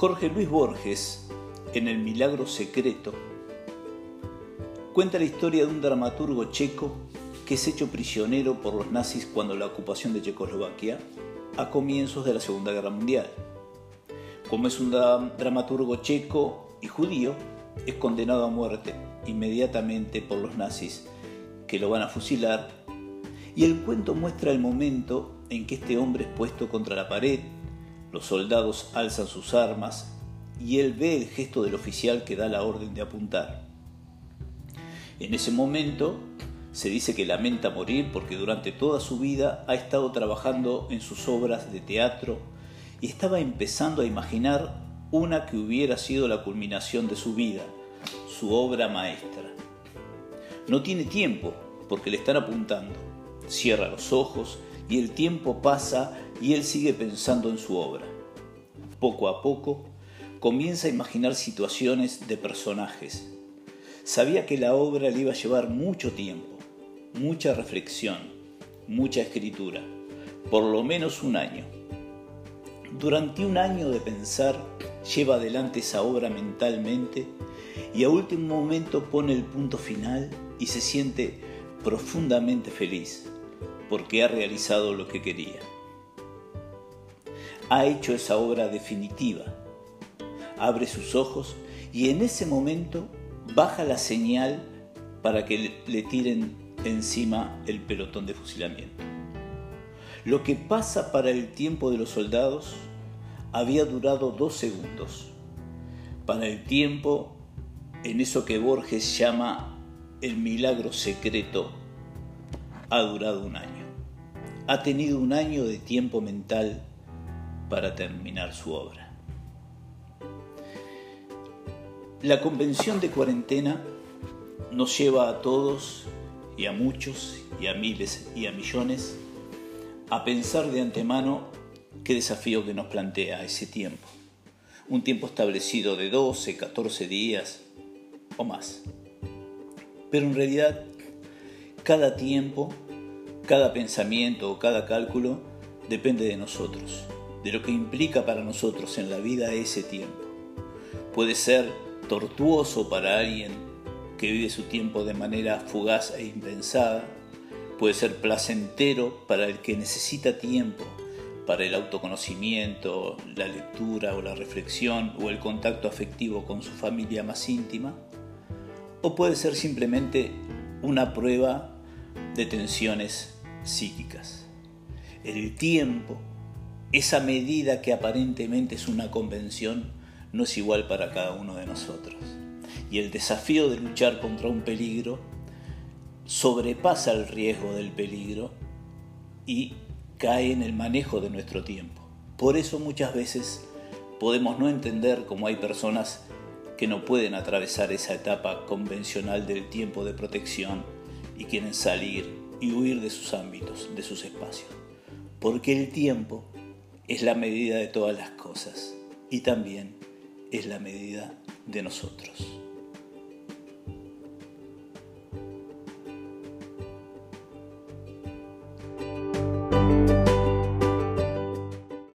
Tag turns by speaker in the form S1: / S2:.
S1: Jorge Luis Borges, en El Milagro Secreto, cuenta la historia de un dramaturgo checo que es hecho prisionero por los nazis cuando la ocupación de Checoslovaquia a comienzos de la Segunda Guerra Mundial. Como es un dramaturgo checo y judío, es condenado a muerte inmediatamente por los nazis que lo van a fusilar y el cuento muestra el momento en que este hombre es puesto contra la pared, los soldados alzan sus armas y él ve el gesto del oficial que da la orden de apuntar. En ese momento se dice que lamenta morir porque durante toda su vida ha estado trabajando en sus obras de teatro y estaba empezando a imaginar una que hubiera sido la culminación de su vida, su obra maestra. No tiene tiempo porque le están apuntando. Cierra los ojos y el tiempo pasa y él sigue pensando en su obra. Poco a poco comienza a imaginar situaciones de personajes. Sabía que la obra le iba a llevar mucho tiempo, mucha reflexión, mucha escritura, por lo menos un año. Durante un año de pensar, lleva adelante esa obra mentalmente y a último momento pone el punto final y se siente profundamente feliz porque ha realizado lo que quería. Ha hecho esa obra definitiva. Abre sus ojos y en ese momento baja la señal para que le tiren encima el pelotón de fusilamiento. Lo que pasa para el tiempo de los soldados había durado dos segundos. Para el tiempo, en eso que Borges llama el milagro secreto, ha durado un año ha tenido un año de tiempo mental para terminar su obra. La convención de cuarentena nos lleva a todos y a muchos y a miles y a millones a pensar de antemano qué desafío que nos plantea ese tiempo. Un tiempo establecido de 12, 14 días o más. Pero en realidad, cada tiempo cada pensamiento o cada cálculo depende de nosotros, de lo que implica para nosotros en la vida ese tiempo. Puede ser tortuoso para alguien que vive su tiempo de manera fugaz e impensada, puede ser placentero para el que necesita tiempo para el autoconocimiento, la lectura o la reflexión o el contacto afectivo con su familia más íntima, o puede ser simplemente una prueba de tensiones psíquicas. El tiempo, esa medida que aparentemente es una convención, no es igual para cada uno de nosotros. Y el desafío de luchar contra un peligro sobrepasa el riesgo del peligro y cae en el manejo de nuestro tiempo. Por eso muchas veces podemos no entender cómo hay personas que no pueden atravesar esa etapa convencional del tiempo de protección y quieren salir y huir de sus ámbitos, de sus espacios. Porque el tiempo es la medida de todas las cosas y también es la medida de nosotros.